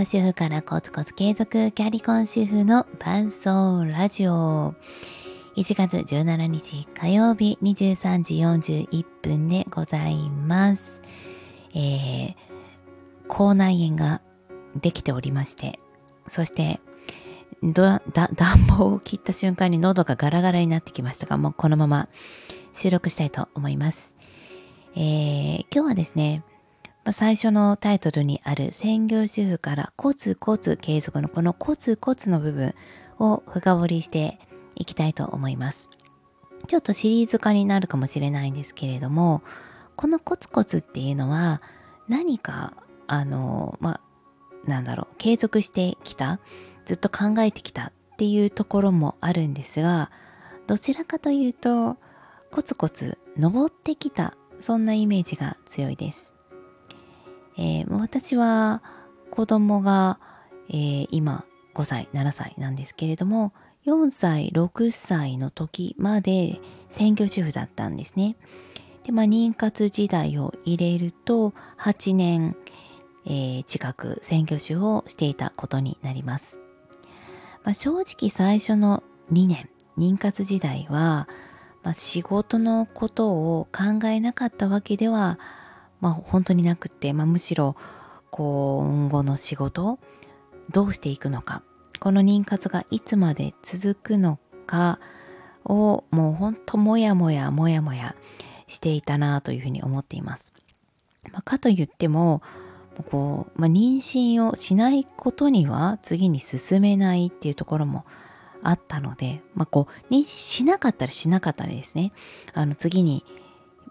業主婦からコツコツ継続キャリコン主婦の伴奏ラジオ。1月17日火曜日23時41分でございます。えー、口内炎ができておりまして、そして暖房を切った瞬間に喉がガラガラになってきましたが、もうこのまま収録したいと思います。えー、今日はですね、まあ、最初のタイトルにある専業主婦からコツコツ継続のこのコツコツの部分を深掘りしていきたいと思います。ちょっとシリーズ化になるかもしれないんですけれども、このコツコツっていうのは何か、あの、まあ、なんだろう、継続してきた、ずっと考えてきたっていうところもあるんですが、どちらかというと、コツコツ登ってきた、そんなイメージが強いです。えー、私は子供が、えー、今5歳、7歳なんですけれども、4歳、6歳の時まで専業主婦だったんですね。で、まあ、妊活時代を入れると、8年、えー、近く専業主婦をしていたことになります。まあ、正直最初の2年、妊活時代は、まあ、仕事のことを考えなかったわけではまあ本当になくって、まあ、むしろ今後の仕事をどうしていくのかこの妊活がいつまで続くのかをもうほんともやもやもやもやしていたなというふうに思っています。まあ、かといってもこう、まあ、妊娠をしないことには次に進めないっていうところもあったので、まあ、こう妊娠しなかったらしなかったらですねあの次に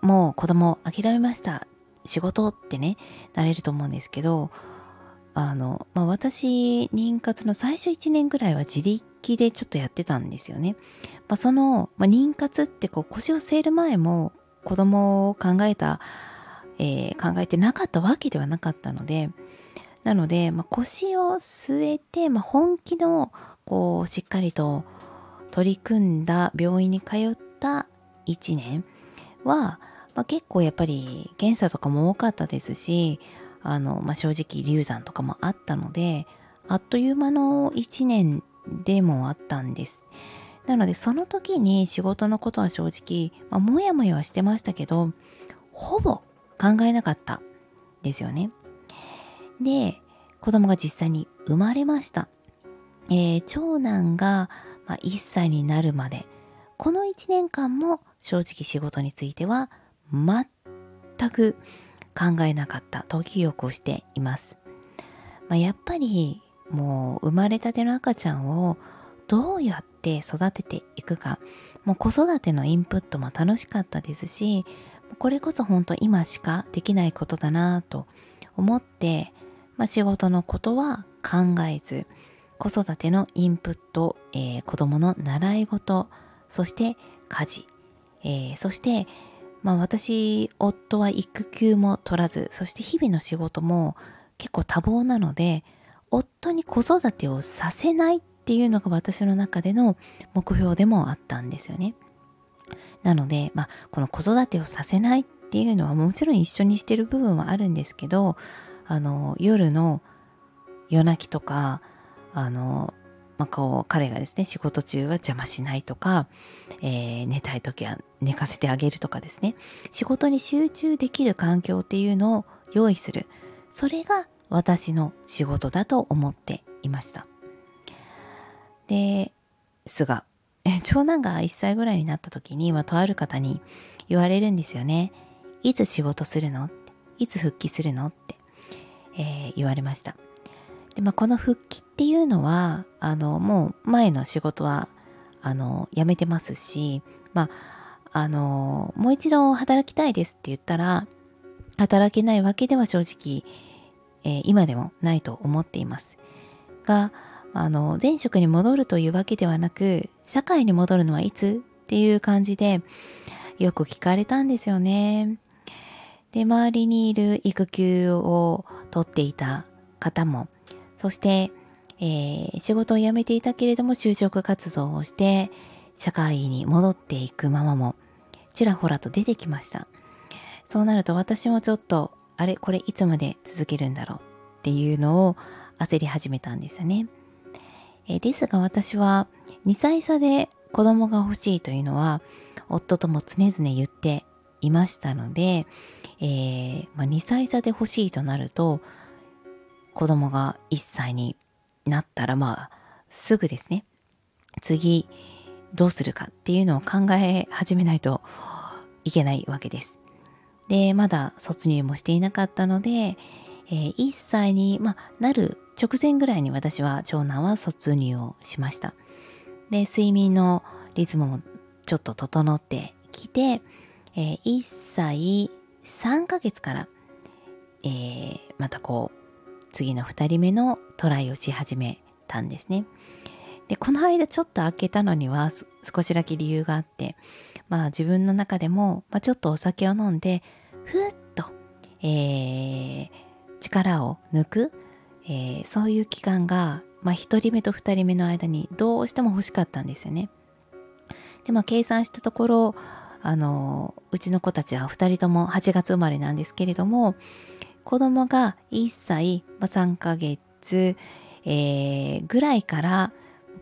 もう子供諦めました仕事ってね、なれると思うんですけど、あの、まあ、私、妊活の最初1年ぐらいは自力でちょっとやってたんですよね。まあ、その、まあ、妊活ってこう腰を据える前も子供を考えた、えー、考えてなかったわけではなかったので、なので、まあ、腰を据えて、まあ、本気の、こう、しっかりと取り組んだ病院に通った1年は、まあ、結構やっぱり検査とかも多かったですし、あの、まあ、正直流産とかもあったので、あっという間の1年でもあったんです。なのでその時に仕事のことは正直、まあ、もやもやはしてましたけど、ほぼ考えなかったですよね。で、子供が実際に生まれました。えー、長男が、ま、1歳になるまで、この1年間も正直仕事については全く考えなかったと記憶をしています。まあ、やっぱりもう生まれたての赤ちゃんをどうやって育てていくかもう子育てのインプットも楽しかったですしこれこそ本当今しかできないことだなと思って、まあ、仕事のことは考えず子育てのインプット、えー、子供の習い事そして家事、えー、そしてまあ私、夫は育休も取らず、そして日々の仕事も結構多忙なので、夫に子育てをさせないっていうのが私の中での目標でもあったんですよね。なので、まあ、この子育てをさせないっていうのはもちろん一緒にしてる部分はあるんですけど、あの、夜の夜泣きとか、あの、まあ、こう彼がですね仕事中は邪魔しないとか、えー、寝たい時は寝かせてあげるとかですね。仕事に集中できる環境っていうのを用意する。それが私の仕事だと思っていました。ですが長男が1歳ぐらいになった時に、まあ、とある方に言われるんですよね。いつ仕事するのいつ復帰するのって、えー、言われました。で、まあ、この復帰っていうのは、あの、もう前の仕事は、あの、辞めてますし、まあ、あの、もう一度働きたいですって言ったら、働けないわけでは正直、えー、今でもないと思っています。が、あの、前職に戻るというわけではなく、社会に戻るのはいつっていう感じで、よく聞かれたんですよね。で、周りにいる育休を取っていた方も、そして、えー、仕事を辞めていたけれども就職活動をして社会に戻っていくママもちらほらと出てきました。そうなると私もちょっとあれこれいつまで続けるんだろうっていうのを焦り始めたんですよね。え、ですが私は2歳差で子供が欲しいというのは夫とも常々言っていましたので、えーまあ、2歳差で欲しいとなると子供が1歳になったらまあすぐですね次どうするかっていうのを考え始めないといけないわけです。でまだ卒入もしていなかったので、えー、1歳に、まあ、なる直前ぐらいに私は長男は卒入をしました。で睡眠のリズムもちょっと整ってきて、えー、1歳3ヶ月から、えー、またこう次の2人目のトライをし始めたんですね。でこの間ちょっと開けたのには少しだけ理由があってまあ自分の中でも、まあ、ちょっとお酒を飲んでふっと、えー、力を抜く、えー、そういう期間が、まあ、1人目と2人目の間にどうしても欲しかったんですよね。でまあ計算したところあのうちの子たちは2人とも8月生まれなんですけれども子供が1歳、まあ、3ヶ月、えー、ぐらいから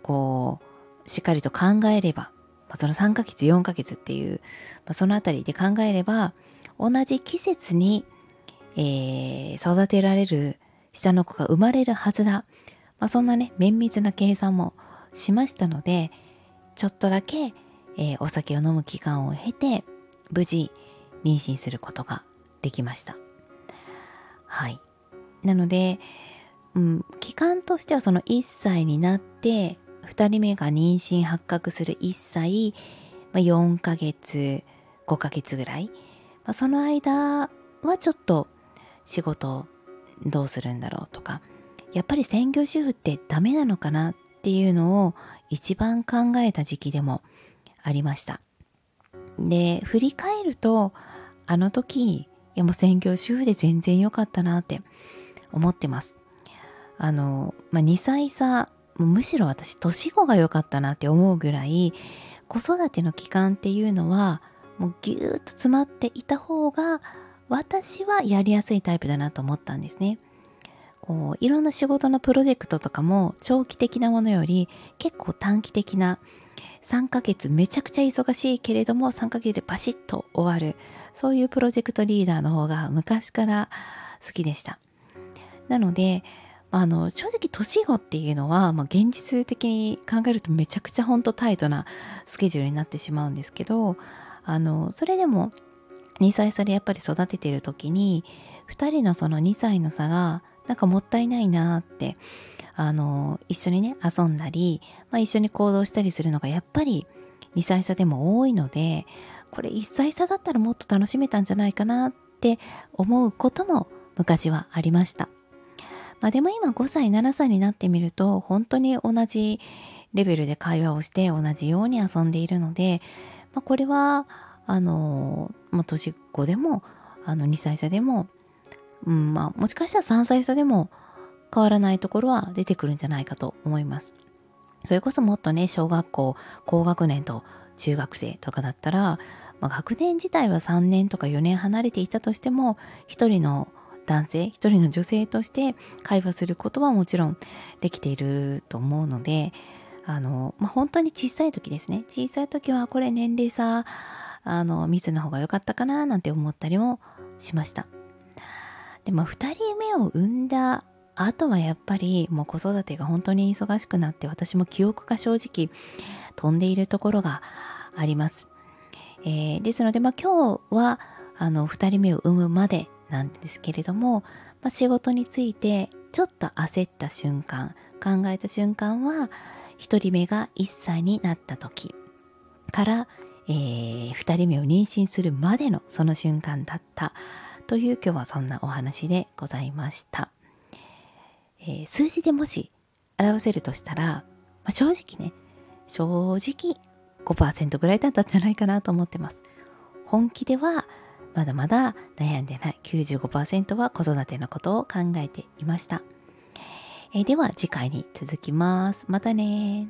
こうしっかりと考えれば、まあ、その3ヶ月4ヶ月っていう、まあ、そのあたりで考えれば同じ季節に、えー、育てられる下の子が生まれるはずだ、まあ、そんなね綿密な計算もしましたのでちょっとだけえー、お酒を飲む期間を経て無事妊娠することができました。はい。なので、うん、期間としてはその1歳になって2人目が妊娠発覚する1歳、まあ、4ヶ月5ヶ月ぐらい、まあ、その間はちょっと仕事どうするんだろうとか。やっぱり専業主婦ってダメなのかなっていうのを一番考えた時期でもありました。で、振り返ると、あの時、やもう専業主婦で全然良かったなって思ってます。あの、まあ、2歳差、むしろ私、年子が良かったなって思うぐらい、子育ての期間っていうのは、もうぎゅーっと詰まっていた方が、私はやりやすいタイプだなと思ったんですね。こういろんな仕事のプロジェクトとかも長期的なものより結構短期的な3ヶ月めちゃくちゃ忙しいけれども3ヶ月でパシッと終わるそういうプロジェクトリーダーの方が昔から好きでした。なのであの正直年子っていうのは、まあ、現実的に考えるとめちゃくちゃほんとタイトなスケジュールになってしまうんですけどあのそれでも2歳差でやっぱり育ててる時に2人のその2歳の差がなんかもったいないなってあの、一緒にね、遊んだり、まあ、一緒に行動したりするのがやっぱり2歳差でも多いので、これ1歳差だったらもっと楽しめたんじゃないかなって思うことも昔はありました。まあでも今5歳、7歳になってみると、本当に同じレベルで会話をして同じように遊んでいるので、まあ、これは、あの、まあ、年子でも、あの、2歳差でも、うん、まあ、もしかしたら3歳差でも、変わらないところは出てくるんじゃないかと思います。それこそもっとね、小学校、高学年と中学生とかだったら、まあ、学年自体は3年とか4年離れていたとしても、一人の男性、一人の女性として会話することはもちろんできていると思うので、あの、まあ、本当に小さい時ですね。小さい時はこれ年齢差、あの、ミスの方が良かったかななんて思ったりもしました。で、まあ、2人目を産んだあとはやっぱりもう子育てが本当に忙しくなって私も記憶が正直飛んでいるところがあります。えー、ですので、まあ、今日はあの2人目を産むまでなんですけれども、まあ、仕事についてちょっと焦った瞬間考えた瞬間は1人目が1歳になった時から、えー、2人目を妊娠するまでのその瞬間だったという今日はそんなお話でございました。えー、数字でもし表せるとしたら、まあ、正直ね、正直5%ぐらいだったんじゃないかなと思ってます。本気ではまだまだ悩んでない95%は子育てのことを考えていました。え、では次回に続きます。またね